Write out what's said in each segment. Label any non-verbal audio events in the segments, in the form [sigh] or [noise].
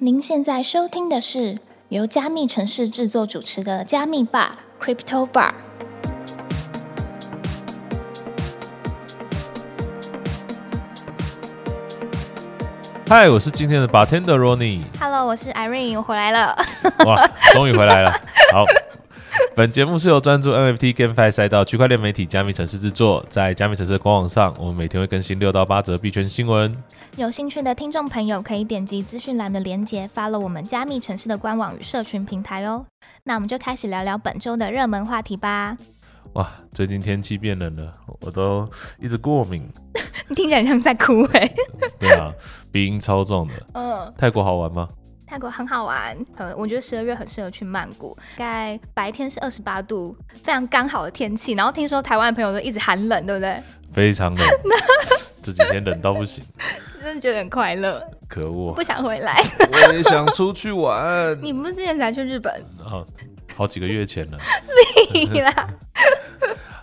您现在收听的是由加密城市制作主持的加密吧 Crypto Bar。嗨，我是今天的 bartender Ronnie。Hello，我是 Irene，我回来了。哇，终于回来了。好，[laughs] 本节目是由专注 NFT GameFi 赛道区块链媒体加密城市制作，在加密城市的官网上，我们每天会更新六到八则币圈新闻。有兴趣的听众朋友可以点击资讯栏的连结，follow 我们加密城市的官网与社群平台哦。那我们就开始聊聊本周的热门话题吧。哇，最近天气变冷了，我都一直过敏。你 [laughs] 听起来像在哭哎、对啊，鼻音超重的。[laughs] 嗯，泰国好玩吗？泰国很好玩，呃，我觉得十二月很适合去曼谷，大概白天是二十八度，非常刚好的天气。然后听说台湾的朋友都一直寒冷，对不对？非常冷，[laughs] 这几天冷到不行，真的觉得很快乐，可恶不！想回来。我也想出去玩。[laughs] 你不是之前才去日本？啊，好几个月前了。[laughs] 你啦！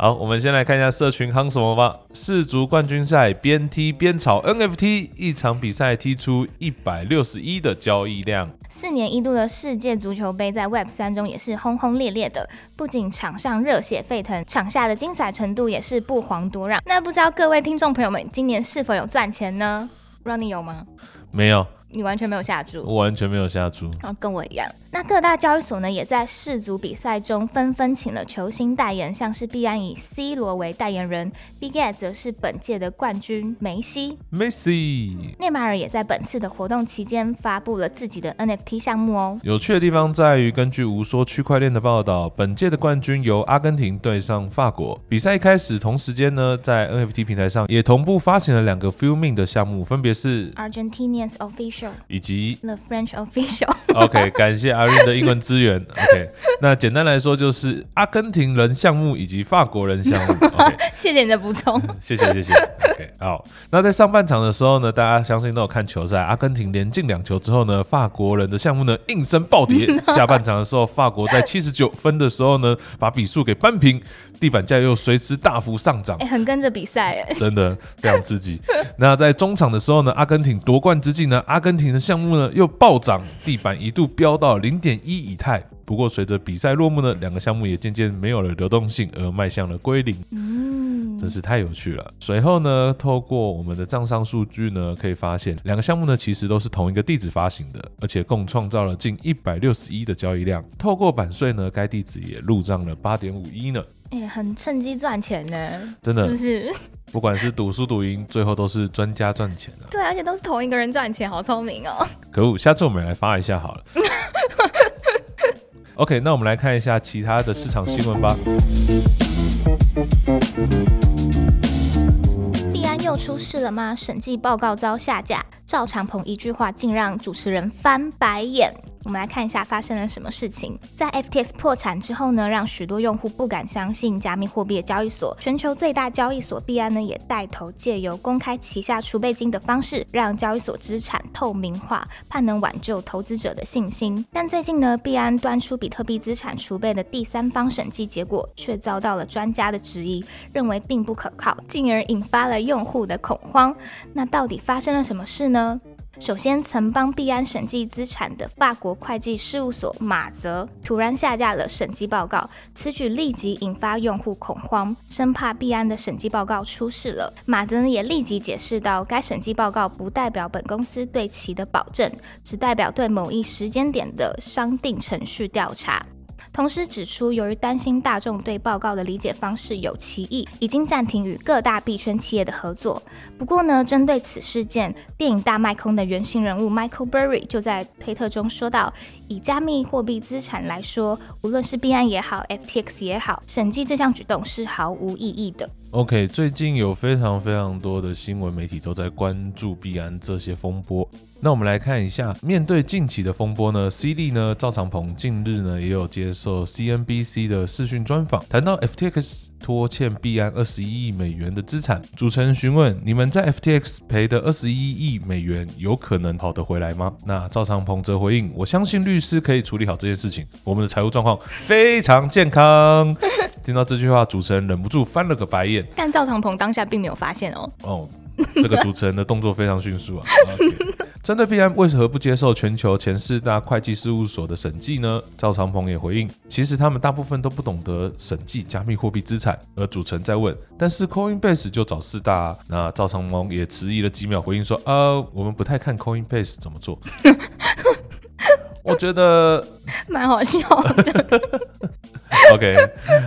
好，我们先来看一下社群夯什么吧。世足冠军赛边踢边炒 NFT，一场比赛踢出一百六十一的交易量。四年一度的世界足球杯在 Web 三中也是轰轰烈烈的，不仅场上热血沸腾，场下的精彩程度也是不遑多让。那不知道各位听众朋友们今年是否有赚钱呢？Ronnie 有吗？没有，你完全没有下注。我完全没有下注。啊跟我一样，那各大交易所呢，也在世足比赛中纷纷请了球星代言，像是币安以 C 罗为代言人，Big 则是本届的冠军梅西，Messi，内马尔也在本次的活动期间发布了自己的 NFT 项目哦。有趣的地方在于，根据无说区块链的报道，本届的冠军由阿根廷对上法国。比赛一开始同时间呢，在 NFT 平台上也同步发行了两个 Filming 的项目，分别是 Argentinians official, 以及 the French official。OK，[laughs] 感谢阿瑞的英文资源。OK，那简单来说就是阿根廷人项目以及法国人项目。[laughs] OK，谢谢你的补充。谢谢谢谢。OK，好，那在上半场的时候呢，大家相信都有看球赛，阿根廷连进两球之后呢，法国人的项目呢应声暴跌。[laughs] 下半场的时候，法国在七十九分的时候呢，把比数给扳平，地板价又随之大幅上涨哎、。很跟着比赛哎。真的非常刺激。那在中场的时候呢，阿根廷夺冠之际呢，阿根根廷的项目呢又暴涨，地板一度飙到零点一以太。不过随着比赛落幕呢，两个项目也渐渐没有了流动性，而迈向了归零。嗯，真是太有趣了。随后呢，透过我们的账上数据呢，可以发现两个项目呢其实都是同一个地址发行的，而且共创造了近一百六十一的交易量。透过版税呢，该地址也入账了八点五一呢。哎、很趁机赚钱呢，真的是不是？不管是赌输赌赢，最后都是专家赚钱啊。对，而且都是同一个人赚钱，好聪明哦。可恶，下次我们来发一下好了。[laughs] OK，那我们来看一下其他的市场新闻吧。币安又出事了吗？审计报告遭下架，赵长鹏一句话竟让主持人翻白眼。我们来看一下发生了什么事情。在 FTX 破产之后呢，让许多用户不敢相信加密货币的交易所。全球最大交易所币安呢，也带头借由公开旗下储备金的方式，让交易所资产透明化，盼能挽救投资者的信心。但最近呢，币安端出比特币资产储备的第三方审计结果，却遭到了专家的质疑，认为并不可靠，进而引发了用户的恐慌。那到底发生了什么事呢？首先，曾帮币安审计资产的法国会计事务所马泽突然下架了审计报告，此举立即引发用户恐慌，生怕币安的审计报告出事了。马泽也立即解释到，该审计报告不代表本公司对其的保证，只代表对某一时间点的商定程序调查。同时指出，由于担心大众对报告的理解方式有歧义，已经暂停与各大币圈企业的合作。不过呢，针对此事件，电影《大麦空》的原型人物 Michael Burry 就在推特中说道：“以加密货币资产来说，无论是币安也好，FTX 也好，审计这项举动是毫无意义的。OK，最近有非常非常多的新闻媒体都在关注币安这些风波。那我们来看一下，面对近期的风波呢，CD 呢赵长鹏近日呢也有接受 CNBC 的视讯专访，谈到 FTX 拖欠币安二十一亿美元的资产。主持人询问：你们在 FTX 赔的二十一亿美元有可能跑得回来吗？那赵长鹏则回应：我相信律师可以处理好这件事情，我们的财务状况非常健康。听到这句话，主持人忍不住翻了个白眼。但赵长鹏当下并没有发现哦。哦，这个主持人的动作非常迅速啊。[laughs] 针对币安为何不接受全球前四大会计事务所的审计呢？赵长鹏也回应，其实他们大部分都不懂得审计加密货币资产。而主持人在问，但是 Coinbase 就找四大啊，那赵长鹏也迟疑了几秒，回应说，呃，我们不太看 Coinbase 怎么做。[laughs] 我觉得蛮好笑的。[laughs] OK，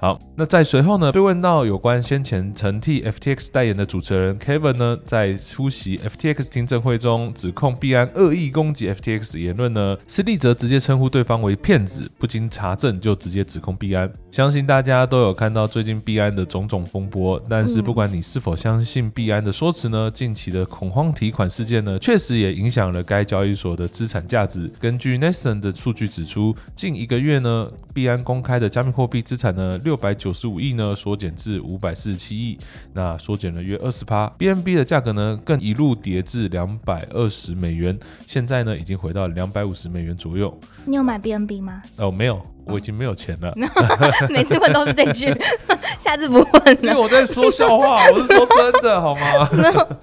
好，那在随后呢，被问到有关先前曾替 FTX 代言的主持人 Kevin 呢，在出席 FTX 听证会中指控币安恶意攻击 FTX 的言论呢，施利则直接称呼对方为骗子，不经查证就直接指控币安。相信大家都有看到最近币安的种种风波，但是不管你是否相信币安的说辞呢，近期的恐慌提款事件呢，确实也影响了该交易所的资产价值。根据 Nation 的数据指出，近一个月呢，币安公开的加密货币资产呢，六百九十五亿呢，缩减至五百四十七亿，那缩减了约二十趴。BNB 的价格呢，更一路跌至两百二十美元，现在呢，已经回到两百五十美元左右。你有买 BNB 吗？哦，没有，我已经没有钱了。[laughs] 每次问都是这句，[laughs] 下次不问了。因为我在说笑话，[laughs] 我是说真的，好吗？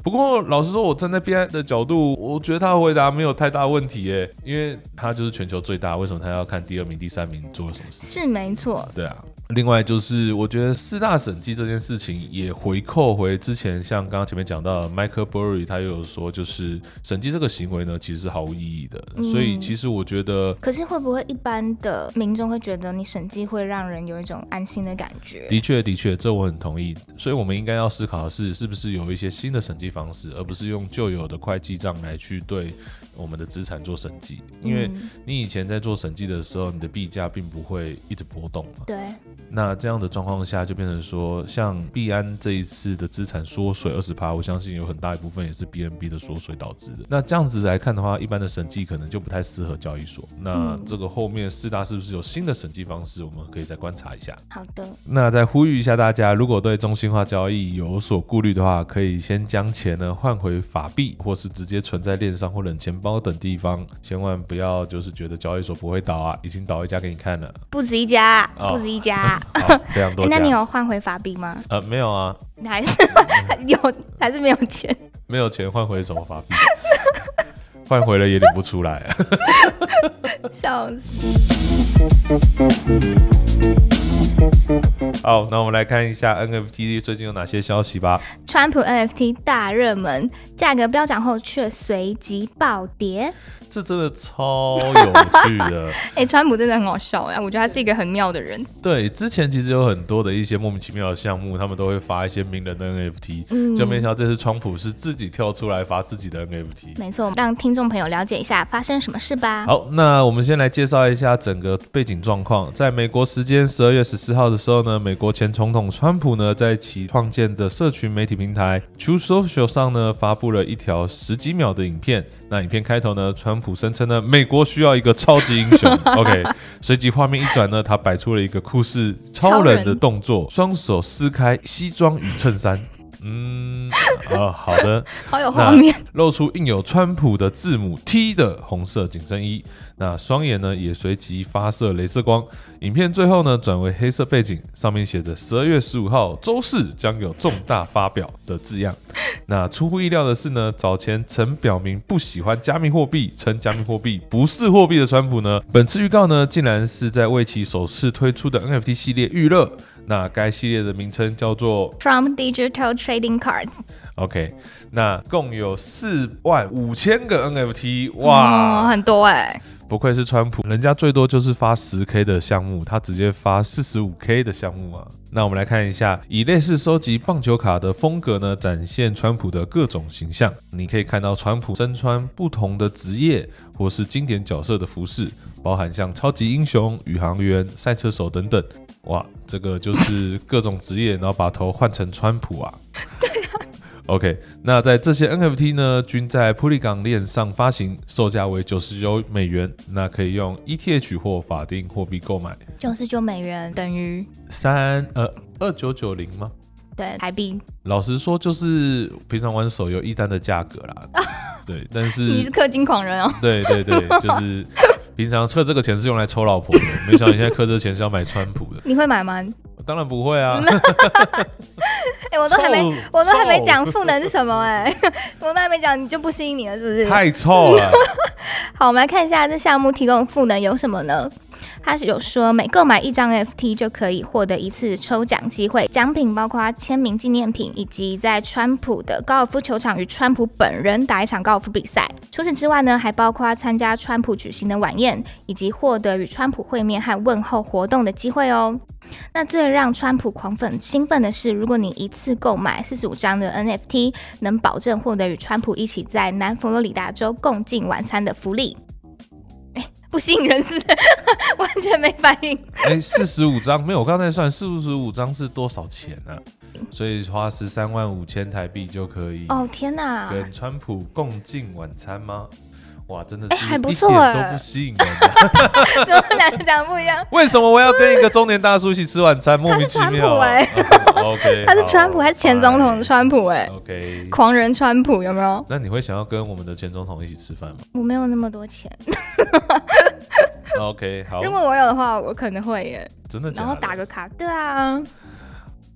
不过老实说，我站在 B I 的角度，我觉得他的回答没有太大问题耶，因为他就是全球最大，为什么他要看第二名、第三名做了什么事？是没错，对啊。另外就是，我觉得四大审计这件事情也回扣回之前，像刚刚前面讲到的 Michael Burry，他又有说，就是审计这个行为呢，其实是毫无意义的。嗯所以其实我觉得可是会不会一般的民众会觉得你审计会让人有一种安心的感觉？的确，的确，这我很同意。所以，我们应该要思考的是，是不是有一些新的审计方式，而不是用旧有的会计账来去对我们的资产做审计。因为嗯你以前在做审计的时候，你的币价并不会一直波动嘛。对，那这样的状况下，就变成说，像币安这一次的资产缩水二十趴，我相信有很大一部分也是 BNB 的缩水导致的。那这样子来看的话，一般的审计可能就不太适合交易所。那嗯这个后面四大是不是有新的审计方式，我们可以再观察一下。好的，那再呼吁一下大家，如果对中心化交易有所顾虑的话，可以先将钱呢换回法币，或是直接存在链上或冷钱包等地方，千万不要就是觉得交易所不会倒啊，已经倒一家给你看了，不止一家，哦不止一家。好，非常多。那你有换回法币吗？呃没有啊？你还是 [laughs] 有，还是没有钱？没有钱换回什么法币？换回了也领不出来、啊。[laughs] 笑死！[laughs] 好，那我们来看一下 NFT 最近有哪些消息吧。川普 NFT 大热门，价格飙涨后却随即暴跌。这真的超有趣的。[laughs] 哎、川普真的很好笑哎，我觉得他是一个很妙的人。对，之前其实有很多的一些莫名其妙的项目，他们都会发一些名人的 NFT，、嗯就没想到这次川普是自己跳出来发自己的 NFT。没错，让听众朋友了解一下发生什么事吧。好，那我们先来介绍一下整个背景状况。在美国时间十二月十四号的时候呢，美国前总统川普呢，在其创建的社群媒体平台 True Social 上呢，发布了一条十几秒的影片。那影片开头呢，川普声称呢，美国需要一个超级英雄。[laughs] OK，随即画面一转呢，他摆出了一个酷似超人的动作，双手撕开西装与衬衫。嗯，啊，好的。[laughs] 好有画面，露出印有川普的字母 T 的红色紧身衣，那双眼呢也随即发射镭射光。影片最后呢转为黑色背景，上面写着十二月十五号周四将有重大发表的字样。那出乎意料的是呢，早前曾表明不喜欢加密货币，称加密货币不是货币的川普呢，本次预告呢竟然是在为其首次推出的 NFT 系列预热。那该系列的名称叫做 From Digital Trading Cards，OK，那共有四万五千个 NFT，哦，哇，很多哎、不愧是川普，人家最多就是发十 K 的项目，他直接发四十五 K 的项目啊。那我们来看一下，以类似收集棒球卡的风格呢，展现川普的各种形象。你可以看到川普身穿不同的职业或是经典角色的服饰，包含像超级英雄、宇航员、赛车手等等。哇，这个就是 [laughs] 各种职业，然后把头换成川普啊。[laughs] 对啊 OK，那在这些 NFT 呢，均在普利港链上发行，售价为九十九美元，那可以用 ETH 或法定货币购买。九十九美元等于三呃二九九零吗？对台币。老实说，就是平常玩手游一单的价格啦。[laughs] 对，但是你是是氪金狂人哦，对对对，就是平常测这个钱是用来抽老婆的，没想到你现在 [laughs] 刻这钱是要买川普的。你会买吗？当然不会啊。[laughs] 哎、我都还没臭，[laughs] 我都还没讲赋能是什么哎、我都还没讲，你就不吸引你了，是不是？太臭了。[laughs] 好，我们来看一下这项目提供的赋能有什么呢？它是有说每购买一张 NFT 就可以获得一次抽奖机会，奖品包括签名纪念品，以及在川普的高尔夫球场与川普本人打一场高尔夫比赛。除此之外呢，还包括参加川普举行的晚宴，以及获得与川普会面和问候活动的机会哦。那最让川普狂粉兴奋的是，如果你一次购买四十五张的 NFT，能保证获得与川普一起在南佛罗里达州共进晚餐的福利。哎，不吸引人是？[laughs] 完全没反应。哎，四十五张没有，我刚才算四十五张是多少钱呢、所以花十三万五千台币就可以哦天哪！跟川普共进晚餐吗？哇，真的是哎还不错哎都不吸引。[laughs] 怎么两个讲不一样？[laughs] 为什么我要跟一个中年大叔一起吃晚餐？莫名其他是妙、啊。川啊 OK，他是川普还 [laughs] 是前总统的川？川普、哎，OK，狂人川普有没有？那你会想要跟我们的前总统一起吃饭吗我没有那么多钱，？OK，好如，果我有的话，我可能会耶。真的假的？然后打个卡，对啊。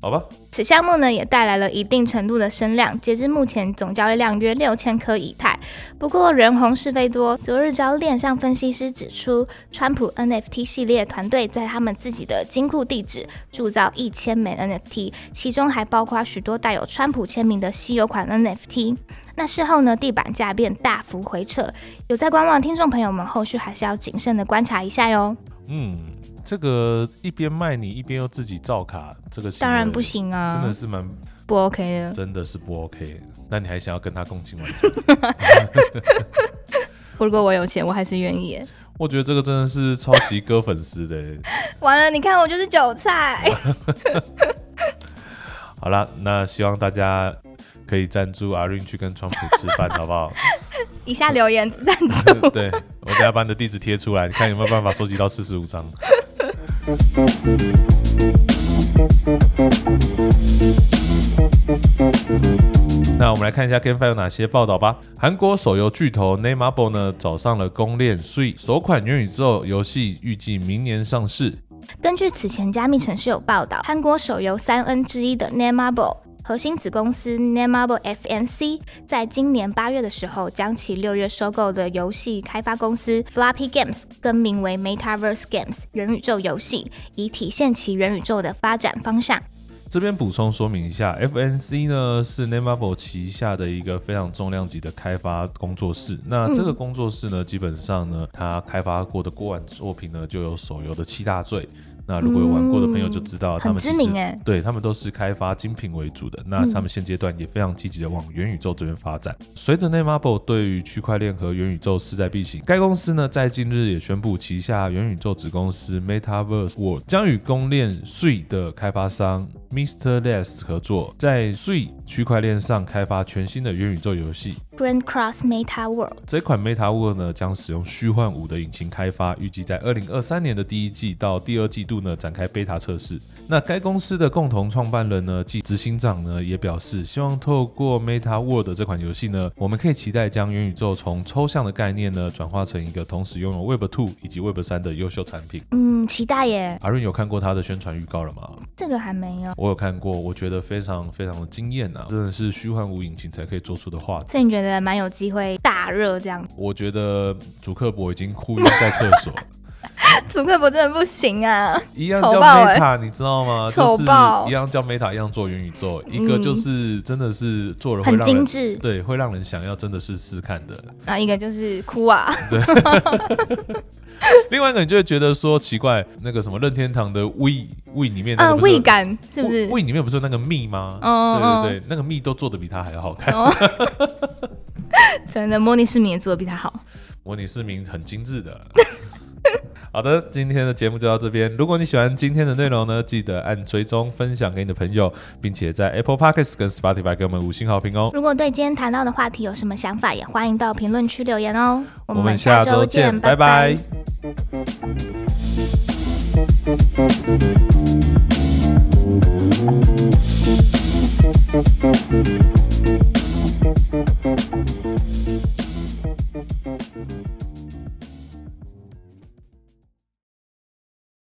好吧，此项目呢也带来了一定程度的声量，截至目前总交易量约六千颗以太。不过人红是非多，昨日招链上分析师指出，川普 NFT 系列团队在他们自己的金库地址铸造一千枚 NFT，其中还包括许多带有川普签名的稀有款 NFT。那事后呢，地板价便大幅回撤，有在观望听众朋友们，后续还是要谨慎的观察一下哟。嗯，这个一边卖你一边又自己造卡，这个当然不，行啊，真的是蛮不 OK 的。真的是不 OK。那你还想要跟他共进晚餐？[laughs] 如果我有钱，我还是愿意。我觉得这个真的是超级割粉丝的欸。[laughs] 完了，你看我就是韭菜。[laughs] 好了，那希望大家可以赞助阿润去跟川普吃饭，好不好？以下留言赞助。对，我等下把你的地址贴出来，你看有没有办法收集到四十五张。那我们来看一下 GameFi 有哪些报道吧。韩国手游巨头 Nameable 呢找上了公链 Sui 首款元宇宙游戏，预计明年上市。根据此前加密城市有报道，韩国手游三 N 之一的 Namable 核心子公司 Namable FNC 在今年八月的时候，将其六月收购的游戏开发公司 Floppy Games 更名为 Metaverse Games 元宇宙游戏，以体现其元宇宙的发展方向。这边补充说明一下，FNC 呢是 Nameable 旗下的一个非常重量级的开发工作室。那这个工作室呢，基本上呢，它开发过的过往作品呢，就有手游的七大罪。那如果有玩过的朋友就知道，他很们知名哎，对他们都是开发精品为主的，那他们现阶段也非常积极的往元宇宙这边发展。随着 Nameable 对于区块链和元宇宙势在必行，该公司呢在近日也宣布旗下元宇宙子公司 Metaverse World 将与公链 Sui 的开发商 Mr. Less 合作，在 Sui 区块链上开发全新的元宇宙游戏。Grand Cross Meta World。这款 Meta World 呢将使用虚幻五的引擎开发，预计在二零二三年的第一季到第二季度呢展开 beta 测试。那该公司的共同创办人呢，即执行长呢也表示，希望透过 Meta World 这款游戏呢，我们可以期待将元宇宙从抽象的概念呢转化成一个同时拥有 Web 2以及 Web 3的优秀产品。嗯，期待耶，阿润有看过他的宣传预告了吗？这个还没有。我有看过，我觉得非常非常的惊艳啊，真的是虚幻五引擎才可以做出的画质。[laughs] 所以你觉得蛮有机会大热这样？我觉得主克伯已经哭晕在厕所。[laughs] 祖克伯真的不行啊！一样叫丑爆欸 Meta，你知道吗？丑爆就是一样叫 Meta，一样做元宇宙，一个就是真的是做了会很精致，对，会让人想要真的是试看的。那一个就是哭啊，对 [laughs] 另外一个你就会觉得说奇怪，那个什么任天堂的 We We 里面那啊，味感是不是？We 里面不是有那个蜜吗？哦对对对，那个蜜都做的比它还要好看。哦，[laughs] 真的，模拟市民也做的比他好。模拟市民很精致的。好的，今天的节目就到这边。如果你喜欢今天的内容呢，记得按追踪、分享给你的朋友，并且在 Apple Podcasts 跟 Spotify 给我们五星好评哦。如果对今天谈到的话题有什么想法，也欢迎到评论区留言哦。我们下周见，拜拜。